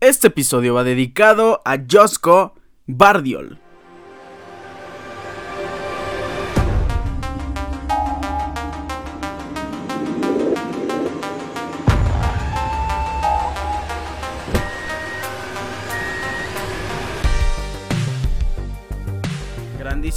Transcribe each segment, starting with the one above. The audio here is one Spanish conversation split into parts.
Este episodio va dedicado a Josko Bardiol.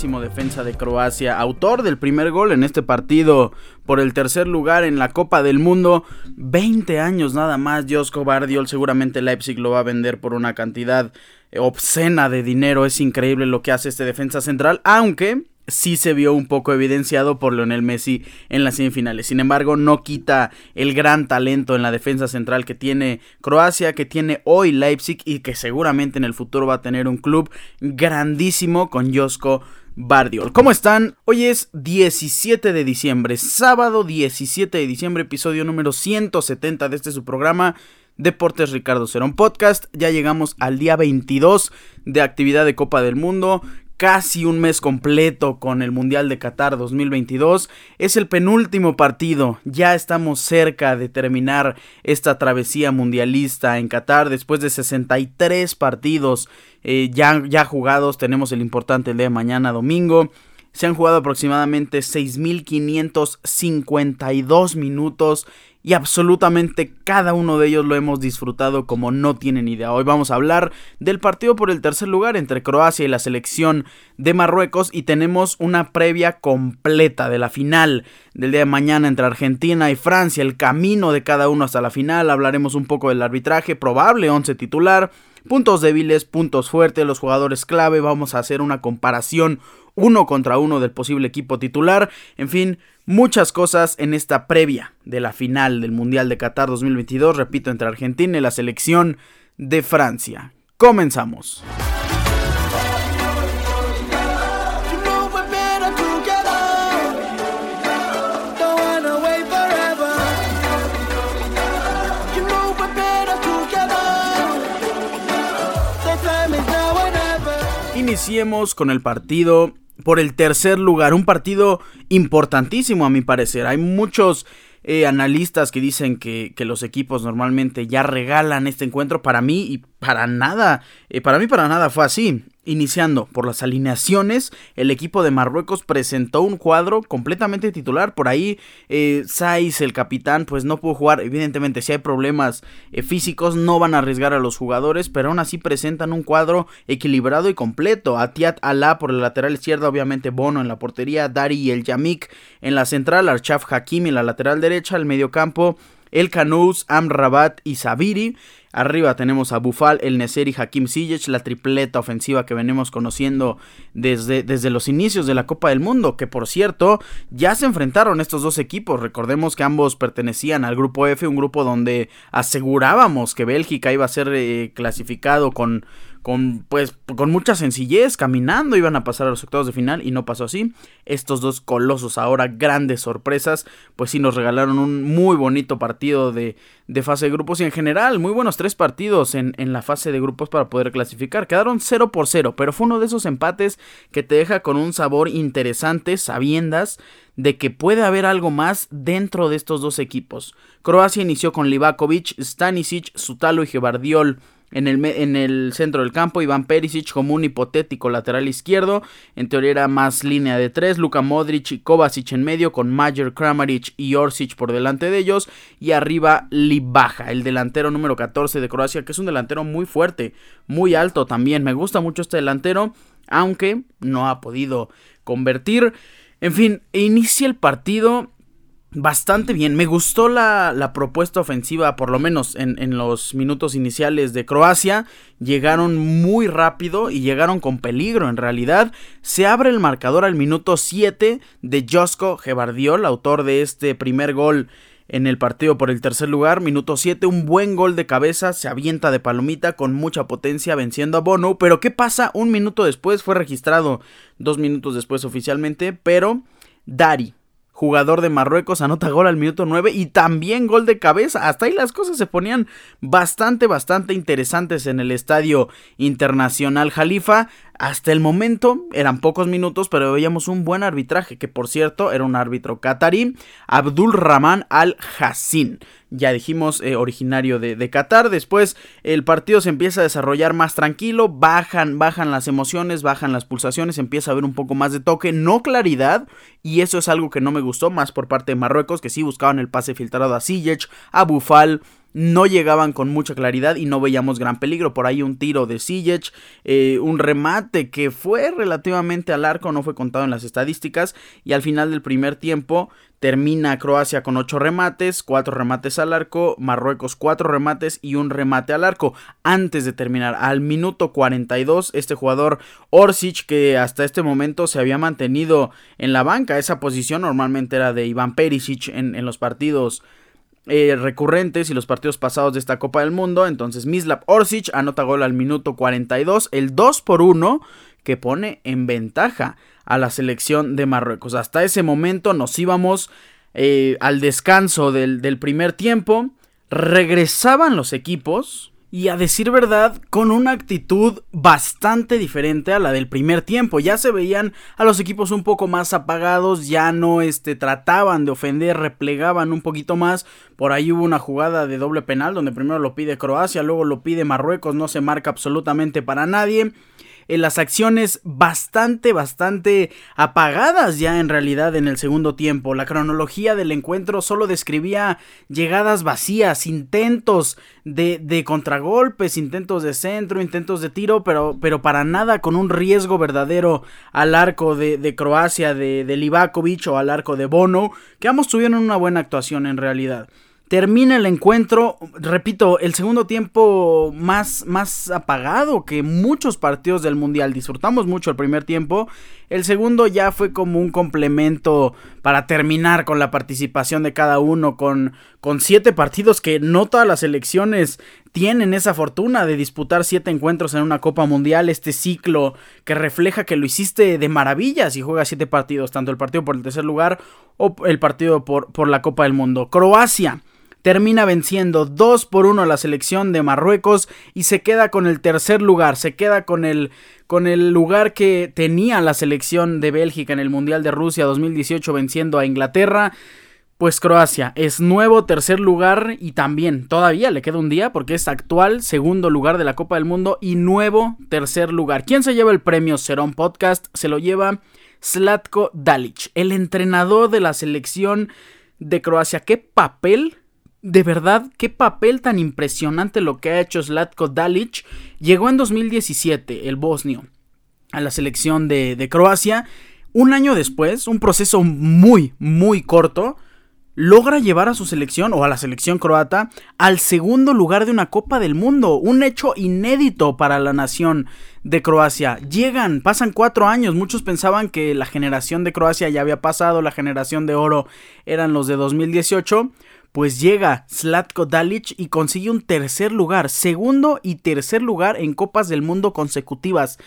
Defensa de Croacia, autor del primer gol en este partido por el tercer lugar en la Copa del Mundo. 20 años nada más, Josko Bardiol. Seguramente Leipzig lo va a vender por una cantidad obscena de dinero. Es increíble lo que hace este defensa central, aunque sí se vio un poco evidenciado por Lionel Messi en las semifinales. Sin embargo, no quita el gran talento en la defensa central que tiene Croacia, que tiene hoy Leipzig y que seguramente en el futuro va a tener un club grandísimo con Josko Bardiol. ¿Cómo están? Hoy es 17 de diciembre, sábado 17 de diciembre, episodio número 170 de este su programa. Deportes Ricardo Cerón Podcast. Ya llegamos al día 22 de actividad de Copa del Mundo casi un mes completo con el Mundial de Qatar 2022. Es el penúltimo partido, ya estamos cerca de terminar esta travesía mundialista en Qatar después de 63 partidos eh, ya, ya jugados. Tenemos el importante el de mañana domingo. Se han jugado aproximadamente 6.552 minutos y absolutamente cada uno de ellos lo hemos disfrutado como no tienen idea. Hoy vamos a hablar del partido por el tercer lugar entre Croacia y la selección de Marruecos y tenemos una previa completa de la final del día de mañana entre Argentina y Francia, el camino de cada uno hasta la final, hablaremos un poco del arbitraje, probable 11 titular, puntos débiles, puntos fuertes, los jugadores clave, vamos a hacer una comparación uno contra uno del posible equipo titular, en fin, muchas cosas en esta previa de la final del Mundial de Qatar 2022, repito, entre Argentina y la selección de Francia. Comenzamos. Iniciemos con el partido por el tercer lugar. Un partido importantísimo a mi parecer. Hay muchos eh, analistas que dicen que, que, los equipos normalmente ya regalan este encuentro. Para mí y para nada, eh, para mí para nada fue así. Iniciando por las alineaciones, el equipo de Marruecos presentó un cuadro completamente titular. Por ahí, eh, Saiz, el capitán, pues no pudo jugar. Evidentemente, si hay problemas eh, físicos, no van a arriesgar a los jugadores, pero aún así presentan un cuadro equilibrado y completo. Atiat Alá por el lateral izquierdo, obviamente Bono en la portería, Dari y el Yamik en la central, Archaf Hakimi en la lateral derecha, el mediocampo, el Canous, Amrabat y Sabiri. Arriba tenemos a Bufal, el Neser y Hakim Ziyech, la tripleta ofensiva que venimos conociendo desde, desde los inicios de la Copa del Mundo, que por cierto ya se enfrentaron estos dos equipos. Recordemos que ambos pertenecían al grupo F, un grupo donde asegurábamos que Bélgica iba a ser eh, clasificado con con pues con mucha sencillez, caminando iban a pasar a los octavos de final y no pasó así. Estos dos colosos ahora grandes sorpresas, pues sí nos regalaron un muy bonito partido de, de fase de grupos y en general muy buenos tres partidos en, en, la fase de grupos para poder clasificar. Quedaron 0 por 0, pero fue uno de esos empates que te deja con un sabor interesante, sabiendas de que puede haber algo más dentro de estos dos equipos. Croacia inició con Livakovic, Stanisic, Sutalo y Gebardiol en el, en el centro del campo, Iván Perisic como un hipotético lateral izquierdo. En teoría era más línea de tres. Luka Modric y Kovacic en medio con Majer Kramaric y Orsic por delante de ellos. Y arriba Libaja, el delantero número 14 de Croacia, que es un delantero muy fuerte, muy alto también. Me gusta mucho este delantero, aunque no ha podido convertir. En fin, inicia el partido bastante bien. Me gustó la, propuesta ofensiva, por lo menos en, los minutos iniciales de Croacia. Llegaron muy rápido y llegaron con peligro. En realidad, se abre el marcador al minuto 7 de Josko Gebardiol, autor de este primer gol en el partido por el tercer lugar. Minuto 7, un buen gol de cabeza, se avienta de palomita con mucha potencia venciendo a Bono. Pero ¿qué pasa? Un minuto después fue registrado, dos minutos después oficialmente, pero Dari jugador de Marruecos, anota gol al minuto 9 y también gol de cabeza. Hasta ahí las cosas se ponían bastante, bastante interesantes en el estadio internacional Jalifa. Hasta el momento eran pocos minutos, pero veíamos un buen arbitraje, que por cierto era un árbitro catarí, Abdul Rahman Al-Hassin. Ya dijimos, eh, originario de, de, Qatar. Después el partido se empieza a desarrollar más tranquilo, bajan, bajan las emociones, bajan las pulsaciones, empieza a haber un poco más de toque, no claridad, y eso es algo que no me gustó más por parte de Marruecos, que sí buscaban el pase filtrado a Ziyech, a Bufal, no llegaban con mucha claridad y no veíamos gran peligro. Por ahí un tiro de Sijic, eh, un remate que fue relativamente al arco, no fue contado en las estadísticas. Y al final del primer tiempo termina Croacia con 8 remates, 4 remates al arco, Marruecos 4 remates y un remate al arco. Antes de terminar, al minuto 42, este jugador Orsic, que hasta este momento se había mantenido en la banca, esa posición normalmente era de Iván Perisic en, en los partidos eh, recurrentes y los partidos pasados de esta Copa del Mundo. Entonces Mislav Orsic anota gol al minuto 42, el 2 por 1 que pone en ventaja a la selección de Marruecos. Hasta ese momento nos íbamos eh, al descanso del, del primer tiempo. Regresaban los equipos y a decir verdad, con una actitud bastante diferente a la del primer tiempo. Ya se veían a los equipos un poco más apagados, ya no este, trataban de ofender, replegaban un poquito más. Por ahí hubo una jugada de doble penal donde primero lo pide Croacia, luego lo pide Marruecos, no se marca absolutamente para nadie en las acciones bastante, bastante apagadas ya en realidad en el segundo tiempo. La cronología del encuentro solo describía llegadas vacías, intentos de, de contragolpes, intentos de centro, intentos de tiro, pero, pero para nada con un riesgo verdadero al arco de, de Croacia, de, de Livakovic o al arco de Bono, que ambos tuvieron una buena actuación en realidad. Termina el encuentro, repito, el segundo tiempo más, más apagado que muchos partidos del Mundial. Disfrutamos mucho el primer tiempo. El segundo ya fue como un complemento para terminar con la participación de cada uno, con, con siete partidos que no todas las selecciones tienen esa fortuna de disputar siete encuentros en una Copa Mundial. Este ciclo que refleja que lo hiciste de maravillas y juegas siete partidos, tanto el partido por el tercer lugar o el partido por, por la Copa del Mundo. Croacia termina venciendo 2 por 1 a la selección de Marruecos y se queda con el tercer lugar, se queda con el, con el lugar que tenía la selección de Bélgica en el Mundial de Rusia 2018 venciendo a Inglaterra. Pues Croacia es nuevo tercer lugar y también todavía le queda un día porque es actual segundo lugar de la Copa del Mundo y nuevo tercer lugar. ¿Quién se lleva el premio Serón Podcast? Se lo lleva Slatko Dalic, el entrenador de la selección de Croacia. ¿Qué papel de verdad, qué papel tan impresionante lo que ha hecho Zlatko Dalic. Llegó en 2017, el bosnio, a la selección de, de Croacia. Un año después, un proceso muy, muy corto, logra llevar a su selección o a la selección croata al segundo lugar de una Copa del Mundo, un hecho inédito para la nación de Croacia. Llegan, pasan cuatro años, muchos pensaban que la generación de Croacia ya había pasado, la generación de oro eran los de 2018, pues llega Slatko Dalic y consigue un tercer lugar, segundo y tercer lugar en Copas del Mundo consecutivas.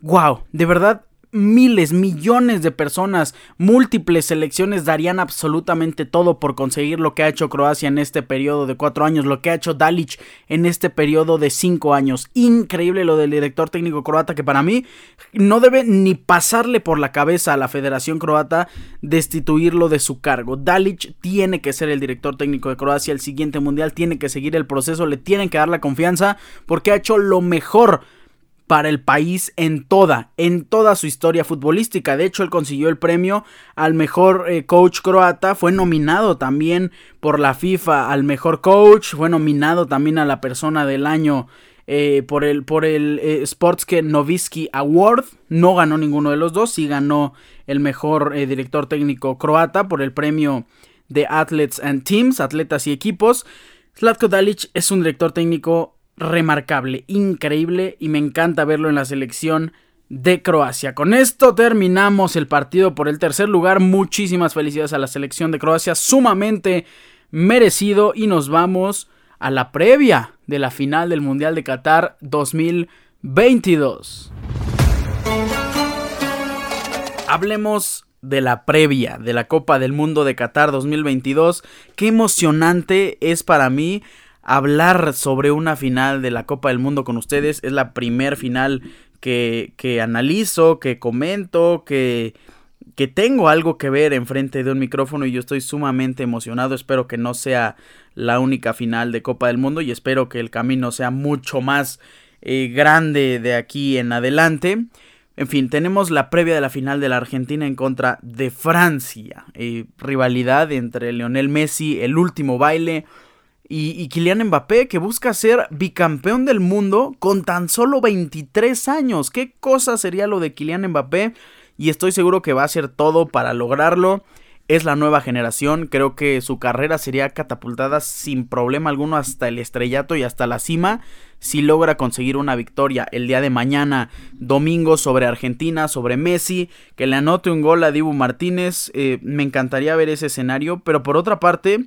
¡Wow! De verdad, miles, millones de personas, múltiples selecciones darían absolutamente todo por conseguir lo que ha hecho Croacia en este periodo de cuatro años, lo que ha hecho Dalic en este periodo de cinco años. Increíble lo del director técnico croata que para mí no debe ni pasarle por la cabeza a la Federación Croata destituirlo de su cargo. Dalic tiene que ser el director técnico de Croacia el siguiente mundial, tiene que seguir el proceso, le tienen que dar la confianza porque ha hecho lo mejor para el país en toda, en toda su historia futbolística. De hecho, él consiguió el premio al mejor eh, coach croata, fue nominado también por la FIFA al mejor coach, fue nominado también a la persona del año eh, por el, por el eh, Sportske Novisky Award. No ganó ninguno de los dos, sí ganó el mejor director técnico croata por el premio de Athletes and Teams, atletas y equipos. Slatko Dalic es un director técnico remarcable, increíble y me encanta verlo en la selección de Croacia. Con esto terminamos el partido por el tercer lugar. Muchísimas felicidades a la selección de Croacia, sumamente merecido y nos vamos a la previa de la final del Mundial de Qatar 2022. Hablemos de la previa de la Copa del Mundo de Qatar 2022. Qué emocionante es para mí hablar sobre una final de la Copa del Mundo con ustedes. Es la primer final que, que analizo, que comento, que, que tengo algo que ver enfrente de un micrófono y yo estoy sumamente emocionado. Espero que no sea la única final de Copa del Mundo y espero que el camino sea mucho más eh, grande de aquí en adelante. En fin, tenemos la previa de la final de la Argentina en contra de Francia. Eh, rivalidad entre Lionel Messi, el último baile, y, y, Kylian Mbappé que busca ser bicampeón del mundo con tan solo 23 años. ¿Qué cosa sería lo de Kylian Mbappé? Y estoy seguro que va a hacer todo para lograrlo es la nueva generación, creo que su carrera sería catapultada sin problema alguno hasta el estrellato y hasta la cima si logra conseguir una victoria el día de mañana, domingo, sobre Argentina, sobre Messi, que le anote un gol a Dibu Martínez, eh, me encantaría ver ese escenario, pero por otra parte,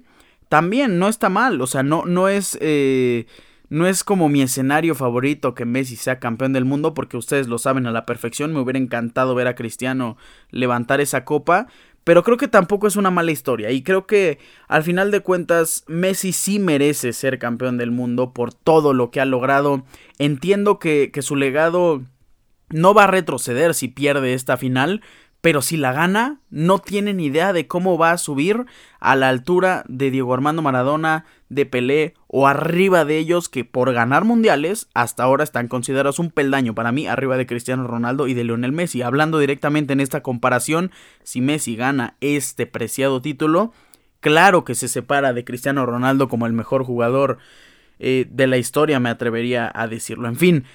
también no está mal, o sea, no, no es... Eh, no es como mi escenario favorito que Messi sea campeón del mundo, porque ustedes lo saben a la perfección. Me hubiera encantado ver a Cristiano levantar esa copa. Pero creo que tampoco es una mala historia. Y creo que al final de cuentas Messi sí merece ser campeón del mundo por todo lo que ha logrado. Entiendo que, que su legado no va a retroceder si pierde esta final pero si la gana, no tienen idea de cómo va a subir a la altura de Diego Armando Maradona, de Pelé o arriba de ellos que por ganar mundiales hasta ahora están considerados un peldaño para mí arriba de Cristiano Ronaldo y de Lionel Messi. Hablando directamente en esta comparación, si Messi gana este preciado título, claro que se separa de Cristiano Ronaldo como el mejor jugador eh, de la historia, me atrevería a decirlo. En fin,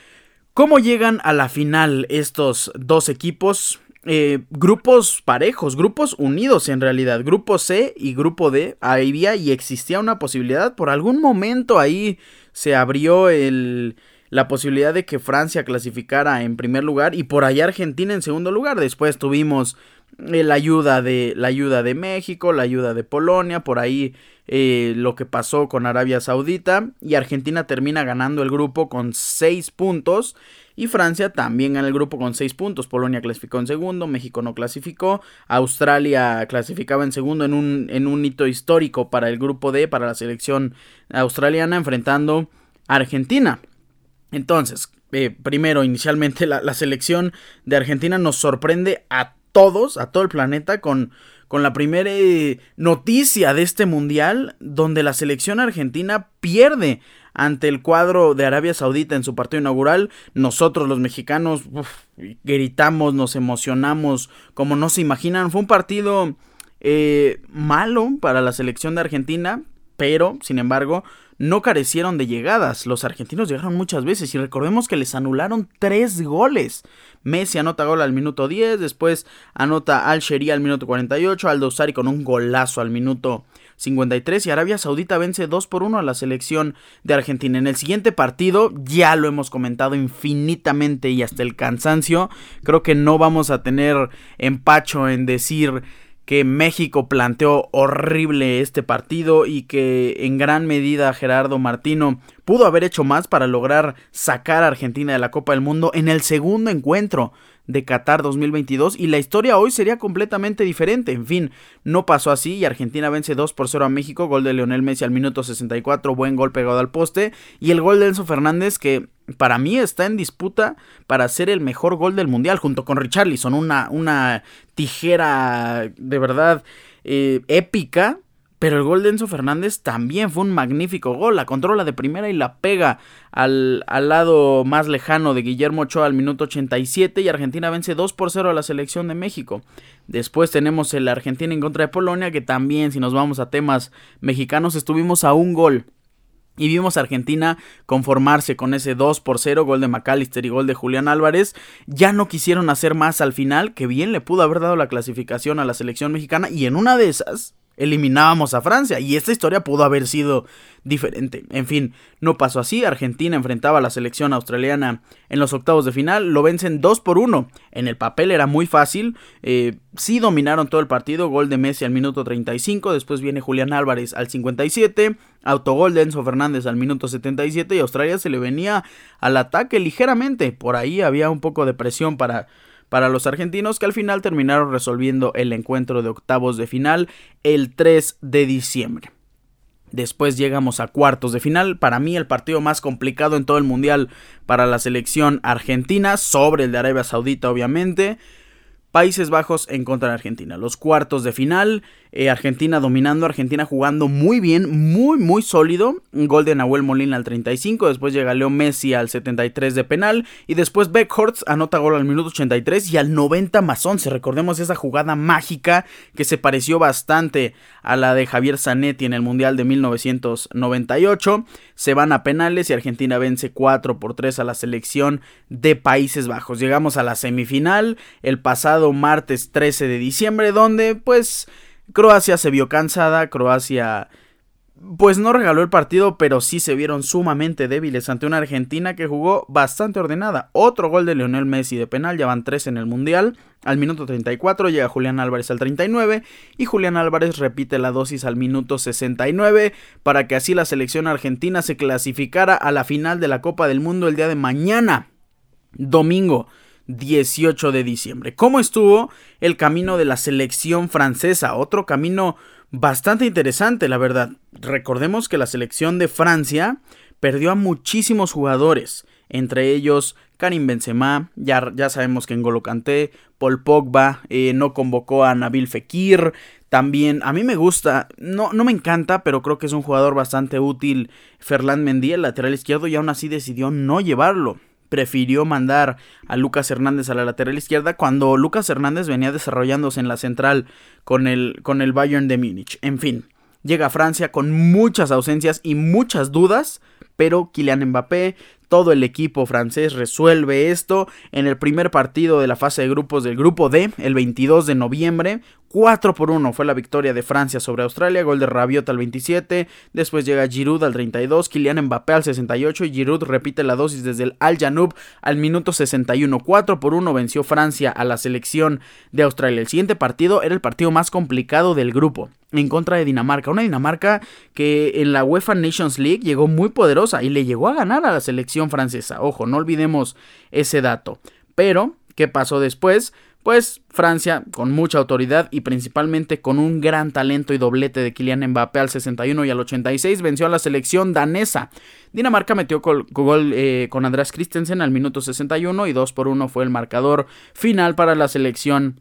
¿cómo llegan a la final estos dos equipos? Eh, grupos parejos, grupos unidos en realidad, grupo C y grupo D, había y existía una posibilidad, por algún momento ahí se abrió el, la posibilidad de que Francia clasificara en primer lugar y por allá Argentina en segundo lugar, después tuvimos eh, la ayuda de la ayuda de México, la ayuda de Polonia, por ahí eh, lo que pasó con Arabia Saudita y Argentina termina ganando el grupo con 6 puntos y Francia también gana el grupo con 6 puntos. Polonia clasificó en segundo, México no clasificó, Australia clasificaba en segundo en un, en un hito histórico para el grupo D, para la selección australiana, enfrentando a Argentina. Entonces, eh, primero, inicialmente la, selección de Argentina nos sorprende a todos, a todo el planeta, con, con la primera eh, noticia de este mundial donde la selección argentina pierde ante el cuadro de Arabia Saudita en su partido inaugural. Nosotros los mexicanos gritamos, nos emocionamos como no se imaginan. Fue un partido eh, malo para la selección de Argentina, pero sin embargo no carecieron de llegadas. Los argentinos llegaron muchas veces y recordemos que les anularon tres goles. Messi anota gol al minuto 10, después anota Al Sheria al minuto 48, Aldo Sari con un golazo al minuto 53 y Arabia Saudita vence 2 por 1 a la selección de Argentina. En el siguiente partido, ya lo hemos comentado infinitamente y hasta el cansancio, creo que no vamos a tener empacho en decir que México planteó horrible este partido y que en gran medida Gerardo Martino pudo haber hecho más para lograr sacar a Argentina de la Copa del Mundo en el segundo encuentro de Qatar 2022 y la historia hoy sería completamente diferente. En fin, no pasó así y Argentina vence 2 por 0 a México, gol de Leonel Messi al minuto 64, buen gol pegado al poste. Y el gol de Enzo Fernández que para mí está en disputa para ser el mejor gol del mundial junto con Richarlison, una, una tijera de verdad eh, épica pero el gol de Enzo Fernández también fue un magnífico gol. La controla de primera y la pega al, al, lado más lejano de Guillermo Ochoa al minuto 87 y Argentina vence 2 por 0 a la selección de México. Después tenemos el Argentina en contra de Polonia que también si nos vamos a temas mexicanos estuvimos a un gol. Y vimos a Argentina conformarse con ese 2 por 0, gol de McAllister y gol de Julián Álvarez. Ya no quisieron hacer más al final, que bien le pudo haber dado la clasificación a la selección mexicana. Y en una de esas, eliminábamos a Francia y esta historia pudo haber sido diferente. En fin, no pasó así. Argentina enfrentaba a la selección australiana en los octavos de final. Lo vencen 2 por 1. En el papel era muy fácil. Eh, sí dominaron todo el partido. Gol de Messi al minuto 35. Después viene Julián Álvarez al 57. Autogol de Enzo Fernández al minuto 77. Y Australia se le venía al ataque ligeramente. Por ahí había un poco de presión para para los argentinos que al final terminaron resolviendo el encuentro de octavos de final el 3 de diciembre. Después llegamos a cuartos de final. Para mí el partido más complicado en todo el mundial para la selección argentina, sobre el de Arabia Saudita obviamente. Países Bajos en contra de Argentina. Los cuartos de final, eh, Argentina dominando, Argentina jugando muy bien, muy, muy sólido. Gol de Nahuel Molina al 35, después llega Leo Messi al 73 de penal y después Beckhorst anota gol al minuto 83 y al 90 más 11. Recordemos esa jugada mágica que se pareció bastante a la de Javier Zanetti en el Mundial de 1998. Se van a penales y Argentina vence 4 por 3 a la selección de Países Bajos. Llegamos a la semifinal el pasado martes 13 de diciembre donde pues Croacia se vio cansada, Croacia pues no regaló el partido, pero sí se vieron sumamente débiles ante una Argentina que jugó bastante ordenada. Otro gol de Lionel Messi de penal, ya van tres en el Mundial. Al minuto 34 llega Julián Álvarez al 39 y Julián Álvarez repite la dosis al minuto 69 para que así la selección argentina se clasificara a la final de la Copa del Mundo el día de mañana, domingo. 18 de diciembre. ¿Cómo estuvo el camino de la selección francesa? Otro camino bastante interesante, la verdad. Recordemos que la selección de Francia perdió a muchísimos jugadores, entre ellos Karim Benzema, ya, ya sabemos que en Kanté, Paul Pogba, eh, no convocó a Nabil Fekir, también a mí me gusta, no, no me encanta, pero creo que es un jugador bastante útil, Ferland Mendy, el lateral izquierdo, y aún así decidió no llevarlo prefirió mandar a Lucas Hernández a la lateral izquierda cuando Lucas Hernández venía desarrollándose en la central con el, con el Bayern de Múnich. En fin, llega a Francia con muchas ausencias y muchas dudas, pero Kylian Mbappé, todo el equipo francés resuelve esto en el primer partido de la fase de grupos del grupo D, el 22 de noviembre, 4 por 1 fue la victoria de Francia sobre Australia, gol de Rabiot al 27, después llega Giroud al 32, Kylian Mbappé al 68 y Giroud repite la dosis desde el Al Janoub al minuto 61, 4 por 1 venció Francia a la selección de Australia. El siguiente partido era el partido más complicado del grupo, en contra de Dinamarca, una Dinamarca que en la UEFA Nations League llegó muy poderosa y le llegó a ganar a la selección francesa. Ojo, no olvidemos ese dato. Pero, ¿qué pasó después? Pues Francia, con mucha autoridad y principalmente con un gran talento y doblete de Kylian Mbappé al 61 y al 86, venció a la selección danesa. Dinamarca metió gol, eh, con Andreas Christensen al minuto 61 y 2 por 1 fue el marcador final para la selección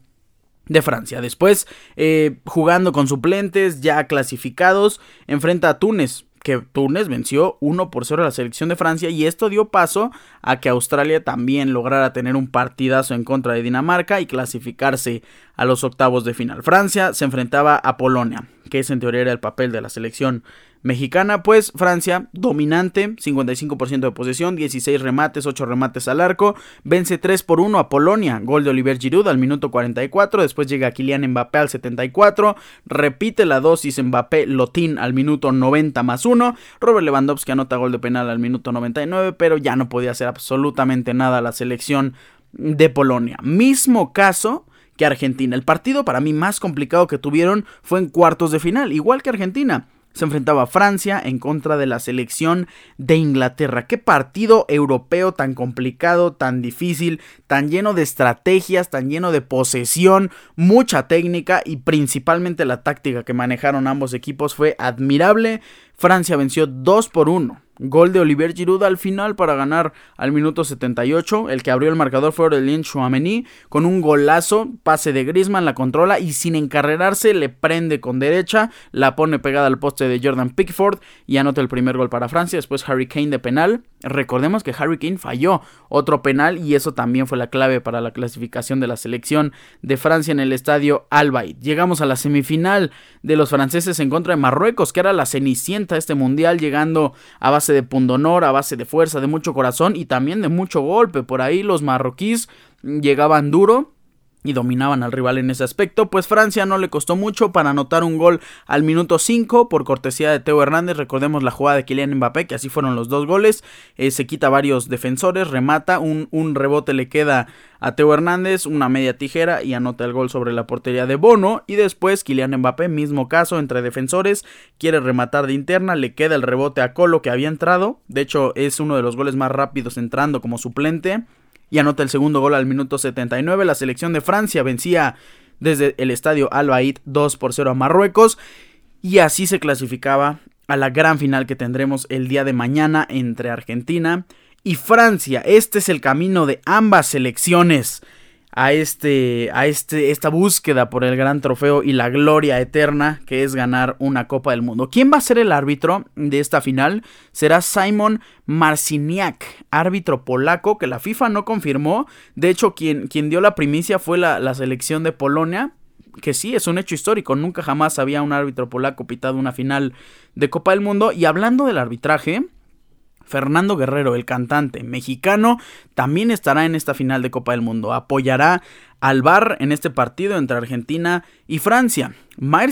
de Francia. Después, eh, jugando con suplentes ya clasificados, enfrenta a Túnez que Túnez venció 1 por 0 a la selección de Francia y esto dio paso a que Australia también lograra tener un partidazo en contra de Dinamarca y clasificarse a los octavos de final. Francia se enfrentaba a Polonia, que es en teoría era el papel de la selección mexicana, pues Francia dominante, 55% de posesión, 16 remates, 8 remates al arco, vence 3 por 1 a Polonia, gol de Oliver Giroud al minuto 44, después llega Kylian Mbappé al 74, repite la dosis Mbappé Lotín al minuto 90 más 1, Robert Lewandowski anota gol de penal al minuto 99, pero ya no podía hacer absolutamente nada la selección de Polonia. Mismo caso que Argentina. El partido para mí más complicado que tuvieron fue en cuartos de final, igual que Argentina se enfrentaba a Francia en contra de la selección de Inglaterra. Qué partido europeo tan complicado, tan difícil, tan lleno de estrategias, tan lleno de posesión, mucha técnica y principalmente la táctica que manejaron ambos equipos fue admirable. Francia venció 2 por 1 Gol de Olivier Giroud al final para ganar al minuto 78. El que abrió el marcador fue Aurelien Chouameni con un golazo, pase de Griezmann, la controla y sin encarrerarse le prende con derecha, la pone pegada al poste de Jordan Pickford y anota el primer gol para Francia. Después Harry Kane de penal. Recordemos que Harry Kane falló otro penal y eso también fue la clave para la clasificación de la selección de Francia en el estadio Albaid. Llegamos a la semifinal de los franceses en contra de Marruecos, que era la cenicienta de este mundial, llegando a base de pundonor, a base de fuerza, de mucho corazón y también de mucho golpe. Por ahí los marroquíes llegaban duro y dominaban al rival en ese aspecto, pues Francia no le costó mucho para anotar un gol al minuto 5 por cortesía de Teo Hernández, recordemos la jugada de Kylian Mbappé, que así fueron los dos goles, eh, se quita varios defensores, remata, un, un, rebote le queda a Teo Hernández, una media tijera y anota el gol sobre la portería de Bono, y después Kylian Mbappé, mismo caso entre defensores, quiere rematar de interna, le queda el rebote a Colo que había entrado, de hecho es uno de los goles más rápidos entrando como suplente, y anota el segundo gol al minuto 79. La selección de Francia vencía desde el estadio Al 2 por 0 a Marruecos y así se clasificaba a la gran final que tendremos el día de mañana entre Argentina y Francia. Este es el camino de ambas selecciones a este a este esta búsqueda por el gran trofeo y la gloria eterna que es ganar una Copa del Mundo. ¿Quién va a ser el árbitro de esta final? Será Simon Marciniak, árbitro polaco que la FIFA no confirmó. De hecho, quien, quien dio la primicia fue la, la selección de Polonia, que sí, es un hecho histórico. Nunca jamás había un árbitro polaco pitado una final de Copa del Mundo. Y hablando del arbitraje, Fernando Guerrero, el cantante mexicano, también estará en esta final de Copa del Mundo. Apoyará al VAR en este partido entre Argentina y Francia. Maer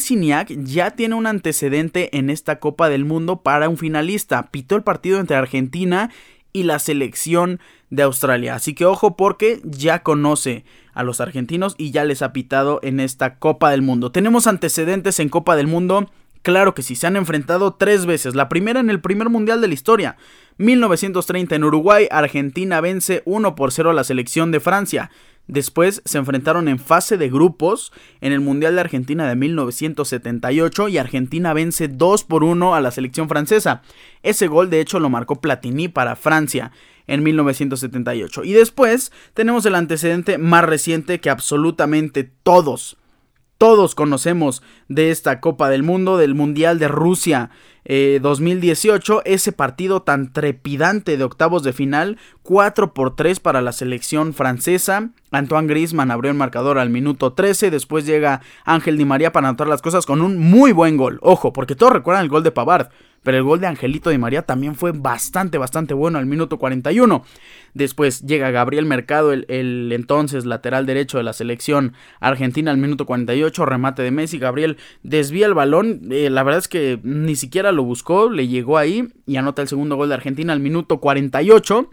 ya tiene un antecedente en esta Copa del Mundo para un finalista. Pitó el partido entre Argentina y la selección de Australia. Así que ojo porque ya conoce a los argentinos y ya les ha pitado en esta Copa del Mundo. Tenemos antecedentes en Copa del Mundo Claro que sí, se han enfrentado tres veces. La primera en el primer mundial de la historia. 1930 en Uruguay, Argentina vence 1 por 0 a la selección de Francia. Después se enfrentaron en fase de grupos en el Mundial de Argentina de 1978 y Argentina vence 2 por 1 a la selección francesa. Ese gol de hecho lo marcó Platini para Francia en 1978. Y después tenemos el antecedente más reciente que absolutamente todos todos conocemos de esta Copa del Mundo, del Mundial de Rusia 2018, eh, ese partido tan trepidante de octavos de final, 4 por 3 para la selección francesa. Antoine Griezmann abrió el marcador al minuto 13, después llega Ángel Di María para anotar las cosas con un muy buen gol. Ojo, porque todos recuerdan el gol de Pavard, pero el gol de Angelito Di María también fue bastante, bastante bueno al minuto 41. Después llega Gabriel Mercado, el, entonces lateral derecho de la selección argentina al minuto 48, remate de Messi. Gabriel desvía el balón, eh, la verdad es que ni siquiera lo buscó, le llegó ahí y anota el segundo gol de Argentina al minuto 48.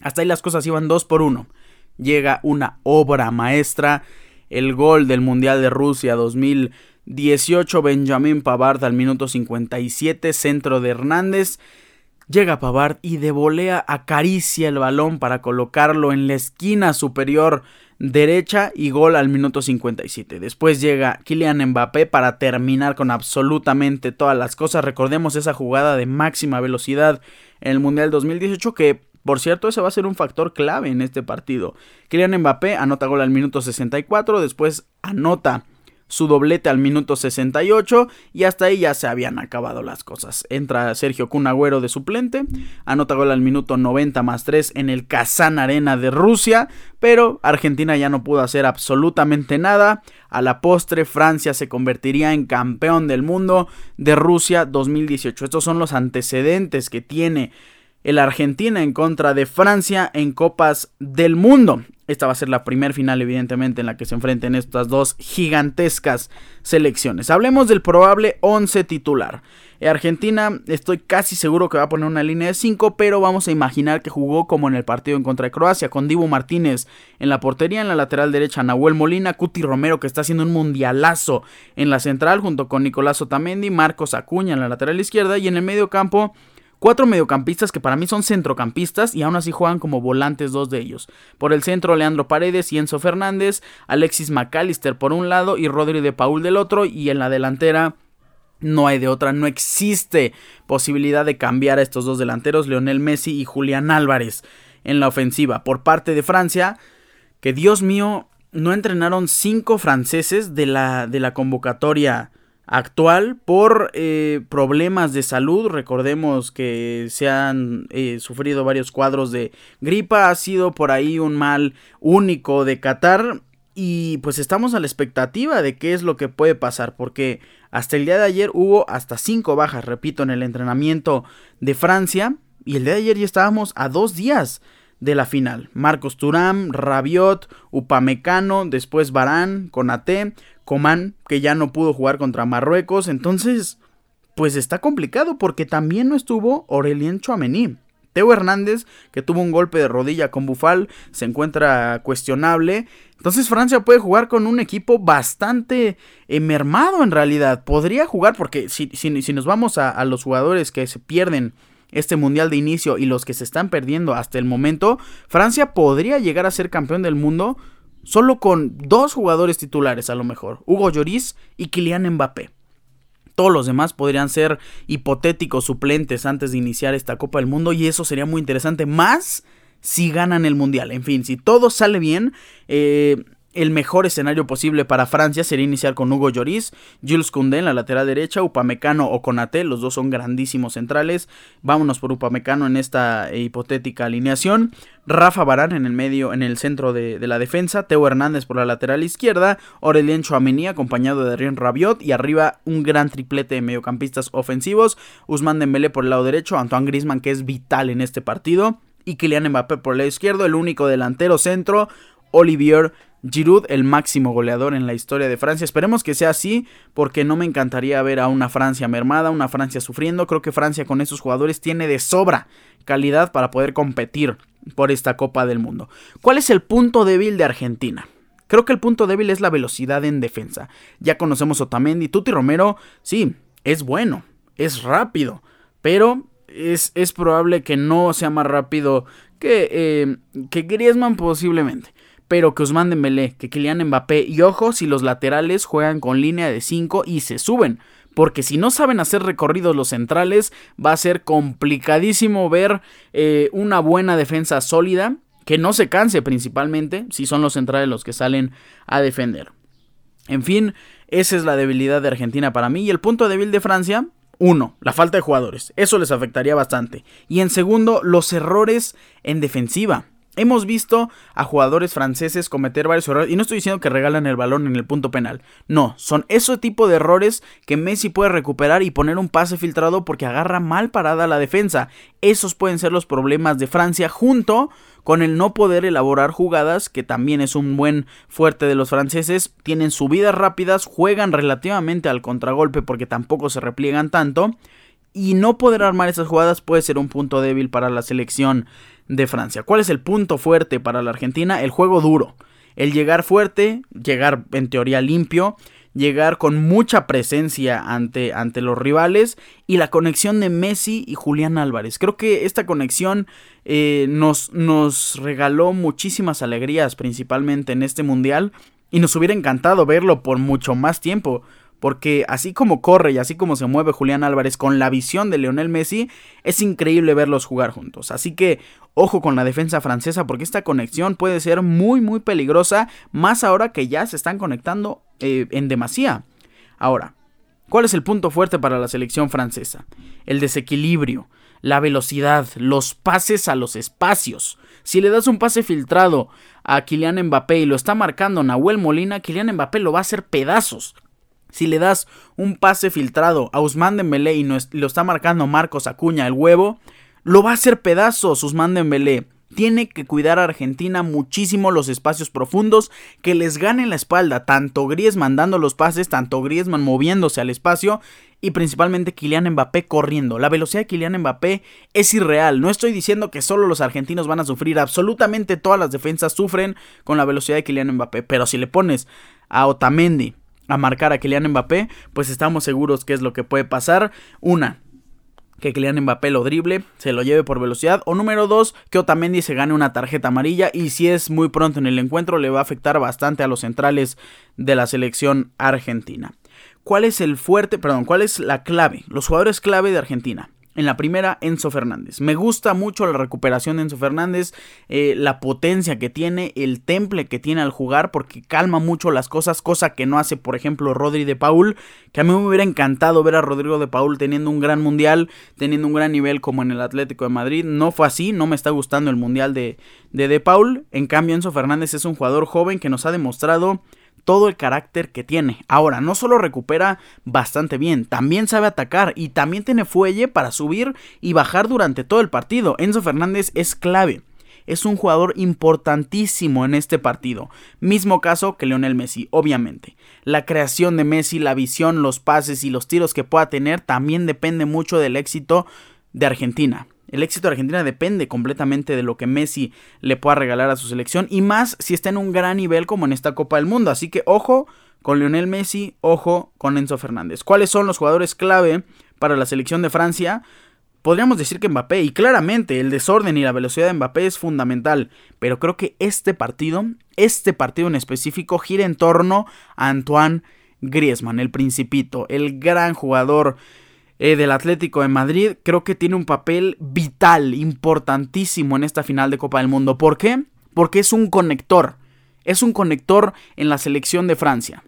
Hasta ahí las cosas iban 2 por 1. Llega una obra maestra, el gol del Mundial de Rusia 2018, Benjamín Pavard al minuto 57, centro de Hernández. Llega Pavard y de volea acaricia el balón para colocarlo en la esquina superior derecha y gol al minuto 57. Después llega Kylian Mbappé para terminar con absolutamente todas las cosas. Recordemos esa jugada de máxima velocidad en el Mundial 2018 que por cierto, ese va a ser un factor clave en este partido. Kylian Mbappé anota gol al minuto 64, después anota su doblete al minuto 68 y hasta ahí ya se habían acabado las cosas. Entra Sergio Cunagüero de suplente, anota gol al minuto 90 más 3 en el Kazán Arena de Rusia, pero Argentina ya no pudo hacer absolutamente nada. A la postre Francia se convertiría en campeón del mundo de Rusia 2018. Estos son los antecedentes que tiene el Argentina en contra de Francia en Copas del Mundo. Esta va a ser la primera final, evidentemente, en la que se enfrenten estas dos gigantescas selecciones. Hablemos del probable 11 titular. Argentina, estoy casi seguro que va a poner una línea de 5, pero vamos a imaginar que jugó como en el partido en contra de Croacia, con Dibu Martínez en la portería, en la lateral derecha Nahuel Molina, Cuti Romero que está haciendo un mundialazo en la central, junto con Nicolás Otamendi, Marcos Acuña en la lateral izquierda, y en el medio campo Cuatro mediocampistas que para mí son centrocampistas y aún así juegan como volantes dos de ellos. Por el centro Leandro Paredes y Enzo Fernández, Alexis McAllister por un lado y Rodri de Paul del otro y en la delantera no hay de otra, no existe posibilidad de cambiar a estos dos delanteros, Leonel Messi y Julián Álvarez en la ofensiva. Por parte de Francia, que Dios mío, no entrenaron cinco franceses de la, de la convocatoria actual por eh, problemas de salud. Recordemos que se han eh, sufrido varios cuadros de gripa. Ha sido por ahí un mal único de Qatar. Y pues estamos a la expectativa de qué es lo que puede pasar. Porque hasta el día de ayer hubo hasta cinco bajas, repito, en el entrenamiento de Francia. Y el día de ayer ya estábamos a dos días de la final. Marcos Turam, Rabiot, Upamecano, después Barán, Conate, Coman, que ya no pudo jugar contra Marruecos. Entonces, pues está complicado porque también no estuvo Aurelien Chouameni. Teo Hernández, que tuvo un golpe de rodilla con Bufal, se encuentra cuestionable. Entonces Francia puede jugar con un equipo bastante eh, mermado en realidad. Podría jugar porque si, si, nos vamos a, a los jugadores que se pierden este mundial de inicio y los que se están perdiendo hasta el momento, Francia podría llegar a ser campeón del mundo solo con dos jugadores titulares a lo mejor, Hugo Lloris y Kylian Mbappé. Todos los demás podrían ser hipotéticos suplentes antes de iniciar esta Copa del Mundo y eso sería muy interesante. Más si ganan el Mundial. En fin, si todo sale bien, eh, el mejor escenario posible para Francia sería iniciar con Hugo Lloris, Jules Koundé en la lateral derecha, Upamecano o Konaté, los dos son grandísimos centrales. Vámonos por Upamecano en esta eh, hipotética alineación. Rafa Barán en el medio, en el centro de, la defensa, Teo Hernández por la lateral izquierda, Aurelien Chouameni acompañado de Rien Rabiot y arriba un gran triplete de mediocampistas ofensivos, Usman Dembélé por el lado derecho, Antoine Griezmann que es vital en este partido y Kylian Mbappé por el lado izquierdo, el único delantero centro, Olivier Giroud, el máximo goleador en la historia de Francia. Esperemos que sea así, porque no me encantaría ver a una Francia mermada, una Francia sufriendo. Creo que Francia con esos jugadores tiene de sobra calidad para poder competir por esta Copa del Mundo. ¿Cuál es el punto débil de Argentina? Creo que el punto débil es la velocidad en defensa. Ya conocemos Otamendi, Tuti Romero, sí, es bueno, es rápido, pero es, es probable que no sea más rápido que, eh, que Griezmann posiblemente pero que Ousmane Dembélé, que Kylian Mbappé y ojo si los laterales juegan con línea de 5 y se suben, porque si no saben hacer recorridos los centrales va a ser complicadísimo ver eh, una buena defensa sólida que no se canse principalmente si son los centrales los que salen a defender. En fin, esa es la debilidad de Argentina para mí y el punto débil de Francia uno, la falta de jugadores. Eso les afectaría bastante. Y en segundo, los errores en defensiva. Hemos visto a jugadores franceses cometer varios errores y no estoy diciendo que regalan el balón en el punto penal. No, son ese tipo de errores que Messi puede recuperar y poner un pase filtrado porque agarra mal parada la defensa. Esos pueden ser los problemas de Francia junto con el no poder elaborar jugadas, que también es un buen fuerte de los franceses. Tienen subidas rápidas, juegan relativamente al contragolpe porque tampoco se repliegan tanto. Y no poder armar esas jugadas puede ser un punto débil para la selección de Francia. ¿Cuál es el punto fuerte para la Argentina? El juego duro. El llegar fuerte, llegar en teoría limpio, llegar con mucha presencia ante, ante los rivales y la conexión de Messi y Julián Álvarez. Creo que esta conexión eh, nos, nos regaló muchísimas alegrías, principalmente en este mundial, y nos hubiera encantado verlo por mucho más tiempo porque así como corre y así como se mueve Julián Álvarez con la visión de Leonel Messi, es increíble verlos jugar juntos. Así que ojo con la defensa francesa porque esta conexión puede ser muy muy peligrosa, más ahora que ya se están conectando eh, en demasía. Ahora, ¿cuál es el punto fuerte para la selección francesa? El desequilibrio, la velocidad, los pases a los espacios. Si le das un pase filtrado a Kylian Mbappé y lo está marcando Nahuel Molina, Kylian Mbappé lo va a hacer pedazos. Si le das un pase filtrado a Usman Dembélé y lo está marcando Marcos Acuña el huevo, lo va a hacer pedazos Usman Dembélé. Tiene que cuidar a Argentina muchísimo los espacios profundos, que les gane la espalda, tanto Griezmann dando los pases, tanto Griezmann moviéndose al espacio y principalmente Kylian Mbappé corriendo. La velocidad de Kylian Mbappé es irreal. No estoy diciendo que solo los argentinos van a sufrir, absolutamente todas las defensas sufren con la velocidad de Kylian Mbappé, pero si le pones a Otamendi, a marcar a Kylian Mbappé, pues estamos seguros que es lo que puede pasar. Una, que Kylian Mbappé lo drible, se lo lleve por velocidad. O número dos, que Otamendi se gane una tarjeta amarilla. Y si es muy pronto en el encuentro, le va a afectar bastante a los centrales de la selección argentina. ¿Cuál es el fuerte, perdón, cuál es la clave? Los jugadores clave de Argentina. En la primera, Enzo Fernández. Me gusta mucho la recuperación de Enzo Fernández, eh, la potencia que tiene, el temple que tiene al jugar, porque calma mucho las cosas, cosa que no hace, por ejemplo, Rodri de Paul, que a mí me hubiera encantado ver a Rodrigo de Paul teniendo un gran mundial, teniendo un gran nivel como en el Atlético de Madrid. No fue así, no me está gustando el mundial de De, de Paul. En cambio, Enzo Fernández es un jugador joven que nos ha demostrado todo el carácter que tiene. Ahora, no solo recupera bastante bien, también sabe atacar y también tiene fuelle para subir y bajar durante todo el partido. Enzo Fernández es clave. Es un jugador importantísimo en este partido. Mismo caso que Leonel Messi, obviamente. La creación de Messi, la visión, los pases y los tiros que pueda tener también depende mucho del éxito de Argentina. El éxito de Argentina depende completamente de lo que Messi le pueda regalar a su selección y más si está en un gran nivel como en esta Copa del Mundo. Así que ojo con Lionel Messi, ojo con Enzo Fernández. ¿Cuáles son los jugadores clave para la selección de Francia? Podríamos decir que Mbappé, y claramente el desorden y la velocidad de Mbappé es fundamental, pero creo que este partido, este partido en específico, gira en torno a Antoine Griezmann, el principito, el gran jugador eh, del Atlético de Madrid, creo que tiene un papel vital, importantísimo en esta final de Copa del Mundo. ¿Por qué? Porque es un conector. Es un conector en la selección de Francia.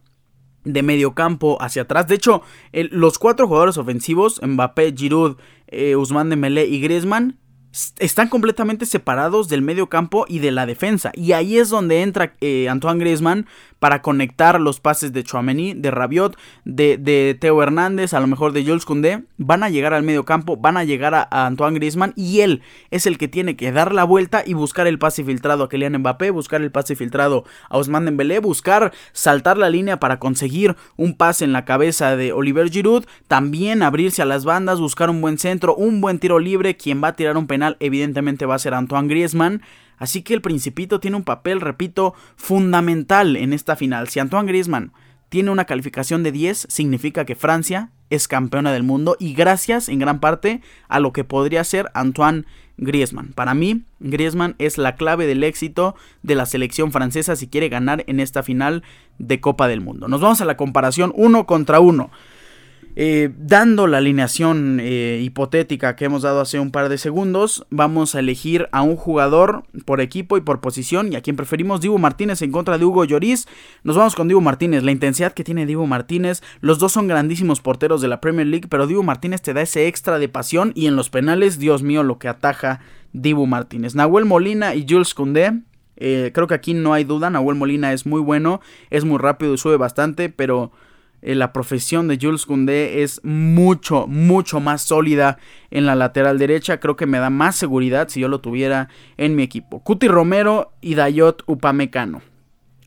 De medio campo hacia atrás. De hecho, los cuatro jugadores ofensivos, Mbappé, Giroud, eh, Ousmane Dembélé y Griezmann, están completamente separados del medio campo y de la defensa. Y ahí es donde entra eh, Antoine Griezmann para conectar los pases de Chouameni, de Rabiot, de, Teo Hernández, a lo mejor de Jules Koundé. Van a llegar al medio campo, van a llegar a, Antoine Griezmann y él es el que tiene que dar la vuelta y buscar el pase filtrado a Kylian Mbappé, buscar el pase filtrado a Ousmane Dembélé, buscar saltar la línea para conseguir un pase en la cabeza de Oliver Giroud, también abrirse a las bandas, buscar un buen centro, un buen tiro libre, quien va a tirar un penal evidentemente va a ser Antoine Griezmann. Así que el Principito tiene un papel, repito, fundamental en esta final. Si Antoine Griezmann tiene una calificación de 10, significa que Francia es campeona del mundo y gracias en gran parte a lo que podría ser Antoine Griezmann. Para mí, Griezmann es la clave del éxito de la selección francesa si quiere ganar en esta final de Copa del Mundo. Nos vamos a la comparación uno contra uno. Eh, dando la alineación eh, hipotética que hemos dado hace un par de segundos, vamos a elegir a un jugador por equipo y por posición y a quien preferimos Dibu Martínez en contra de Hugo Lloris. Nos vamos con Dibu Martínez, la intensidad que tiene Dibu Martínez, los dos son grandísimos porteros de la Premier League, pero Dibu Martínez te da ese extra de pasión y en los penales, Dios mío, lo que ataja Dibu Martínez. Nahuel Molina y Jules Koundé eh, creo que aquí no hay duda, Nahuel Molina es muy bueno, es muy rápido y sube bastante, pero eh, la profesión de Jules Koundé es mucho, mucho más sólida en la lateral derecha. Creo que me da más seguridad si yo lo tuviera en mi equipo. Cuti Romero y Dayot Upamecano.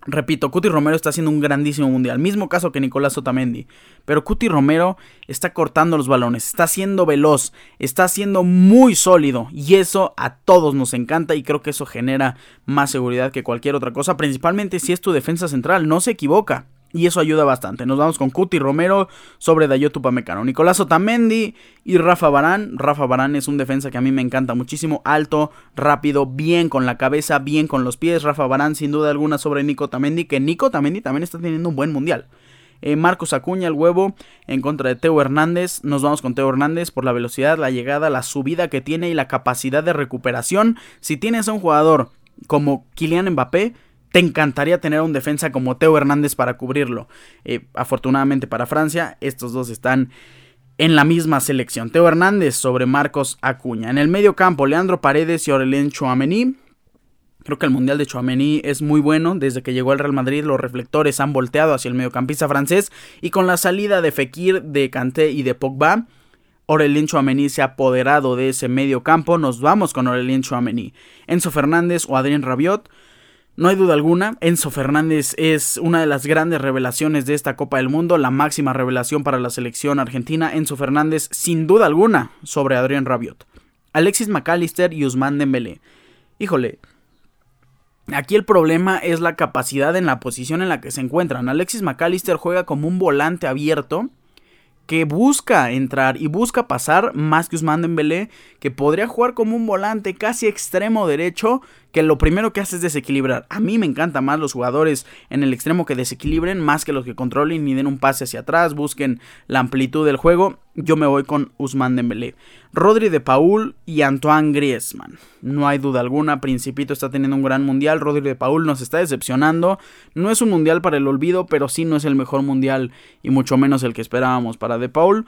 Repito, Cuti Romero está haciendo un grandísimo mundial. Mismo caso que Nicolás Otamendi. Pero Cuti Romero está cortando los balones, está siendo veloz, está siendo muy sólido. Y eso a todos nos encanta y creo que eso genera más seguridad que cualquier otra cosa. Principalmente si es tu defensa central, no se equivoca. Y eso ayuda bastante. Nos vamos con Cuti Romero sobre Dayot Upamecano. Nicolás Otamendi y Rafa Barán. Rafa Barán es un defensa que a mí me encanta muchísimo. Alto, rápido, bien con la cabeza, bien con los pies. Rafa Barán sin duda alguna sobre Nico Otamendi. Que Nico Otamendi también está teniendo un buen mundial. Eh, Marcos Acuña, el huevo, en contra de Teo Hernández. Nos vamos con Teo Hernández por la velocidad, la llegada, la subida que tiene y la capacidad de recuperación. Si tienes a un jugador como Kylian Mbappé, te encantaría tener un defensa como Teo Hernández para cubrirlo. Eh, afortunadamente para Francia, estos dos están en la misma selección. Teo Hernández sobre Marcos Acuña. En el medio campo, Leandro Paredes y Aurelien Chouameni. Creo que el Mundial de Chouameni es muy bueno. Desde que llegó al Real Madrid, los reflectores han volteado hacia el mediocampista francés. Y con la salida de Fekir, de Kanté y de Pogba, Aurelien Chouameni se ha apoderado de ese medio campo. Nos vamos con Aurelien Chouameni. Enzo Fernández o Adrien Rabiot. No hay duda alguna, Enzo Fernández es una de las grandes revelaciones de esta Copa del Mundo, la máxima revelación para la selección argentina. Enzo Fernández, sin duda alguna, sobre Adrián Rabiot. Alexis McAllister y Usman Dembélé. Híjole, Aquí el problema es la capacidad en la posición en la que se encuentran. Alexis McAllister juega como un volante abierto que busca entrar y busca pasar más que Usman Dembélé, que podría jugar como un volante casi extremo derecho que lo primero que hace es desequilibrar. A mí me encantan más los jugadores en el extremo que desequilibren más que los que controlen y den un pase hacia atrás, busquen la amplitud del juego. Yo me voy con Usman Dembélé. Rodri de Paul y Antoine Griezmann. No hay duda alguna, Principito está teniendo un gran mundial, Rodri de Paul nos está decepcionando. No es un mundial para el olvido, pero sí no es el mejor mundial y mucho menos el que esperábamos para de Paul.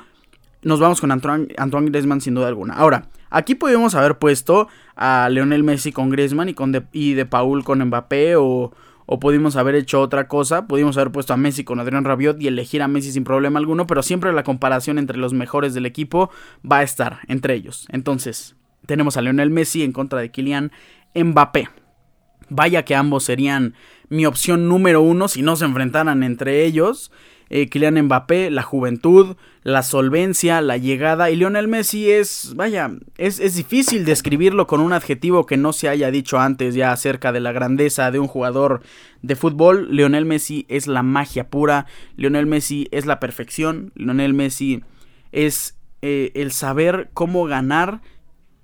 Nos vamos con Antoine, Antoine Griezmann sin duda alguna. Ahora, Aquí podríamos haber puesto a Leonel Messi con Griezmann y, con de, y de Paul con Mbappé o, o pudimos haber hecho otra cosa, pudimos haber puesto a Messi con Adrián Rabiot y elegir a Messi sin problema alguno, pero siempre la comparación entre los mejores del equipo va a estar entre ellos. Entonces, tenemos a Leonel Messi en contra de Kylian Mbappé. Vaya que ambos serían mi opción número uno si no se enfrentaran entre ellos eh, Kylian Mbappé, la juventud, la solvencia, la llegada. Y Lionel Messi es, vaya, es, es, difícil describirlo con un adjetivo que no se haya dicho antes ya acerca de la grandeza de un jugador de fútbol. Lionel Messi es la magia pura, Lionel Messi es la perfección, Lionel Messi es eh, el saber cómo ganar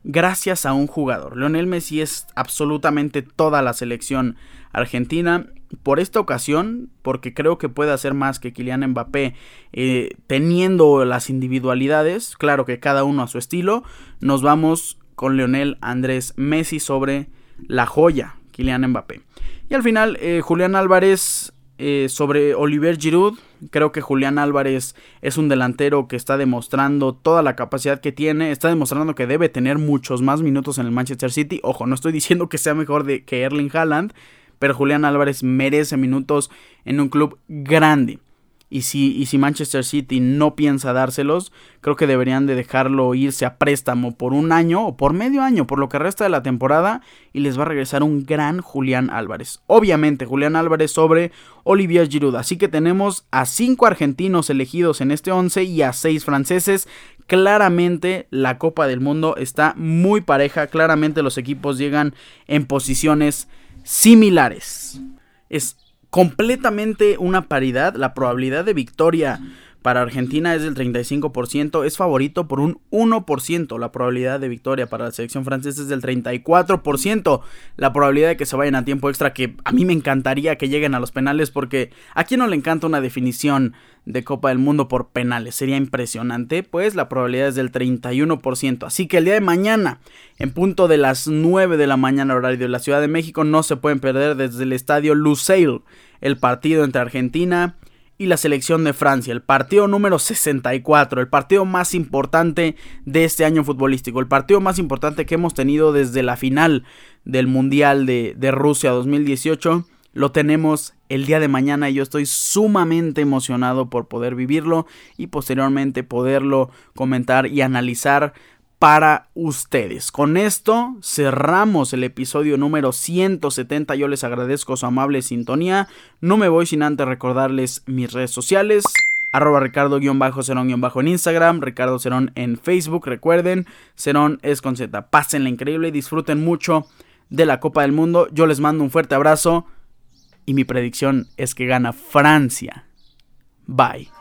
gracias a un jugador. Lionel Messi es absolutamente toda la selección argentina. Por esta ocasión, porque creo que puede hacer más que Kylian Mbappé eh, teniendo las individualidades, claro que cada uno a su estilo, nos vamos con Lionel Andrés Messi sobre la joya, Kylian Mbappé. Y al final, eh, Julián Álvarez eh, sobre Oliver Giroud. Creo que Julián Álvarez es un delantero que está demostrando toda la capacidad que tiene. Está demostrando que debe tener muchos más minutos en el Manchester City. Ojo, no estoy diciendo que sea mejor de, que Erling Haaland. Pero Julián Álvarez merece minutos en un club grande. Y si, y si Manchester City no piensa dárselos, creo que deberían de dejarlo irse a préstamo por un año o por medio año, por lo que resta de la temporada, y les va a regresar un gran Julián Álvarez. Obviamente, Julián Álvarez sobre Olivier Giroud. Así que tenemos a cinco argentinos elegidos en este 11 y a seis franceses. Claramente la Copa del Mundo está muy pareja, claramente los equipos llegan en posiciones similares. Es completamente una paridad. La probabilidad de victoria para Argentina es del 35%, es favorito por un 1%. La probabilidad de victoria para la selección francesa es del 34%. La probabilidad de que se vayan a tiempo extra, que a mí me encantaría que lleguen a los penales, porque a quien no le encanta una definición de Copa del Mundo por penales, sería impresionante, pues la probabilidad es del 31%. Así que el día de mañana, en punto de las 9 de la mañana horario de la Ciudad de México, no se pueden perder desde el estadio Lusail el partido entre Argentina y la selección de Francia, el partido número 64, el partido más importante de este año futbolístico, el partido más importante que hemos tenido desde la final del Mundial de, de Rusia 2018, lo tenemos el día de mañana y yo estoy sumamente emocionado por poder vivirlo y posteriormente poderlo comentar y analizar para ustedes. Con esto cerramos el episodio número 170. Yo les agradezco su amable sintonía. No me voy sin antes recordarles mis redes sociales. Arroba Ricardo-Cerón- en Instagram, Ricardo Cerón en Facebook. Recuerden, Cerón es con Z. Pásenla increíble y disfruten mucho de la Copa del Mundo. Yo les mando un fuerte abrazo y mi predicción es que gana Francia. Bye.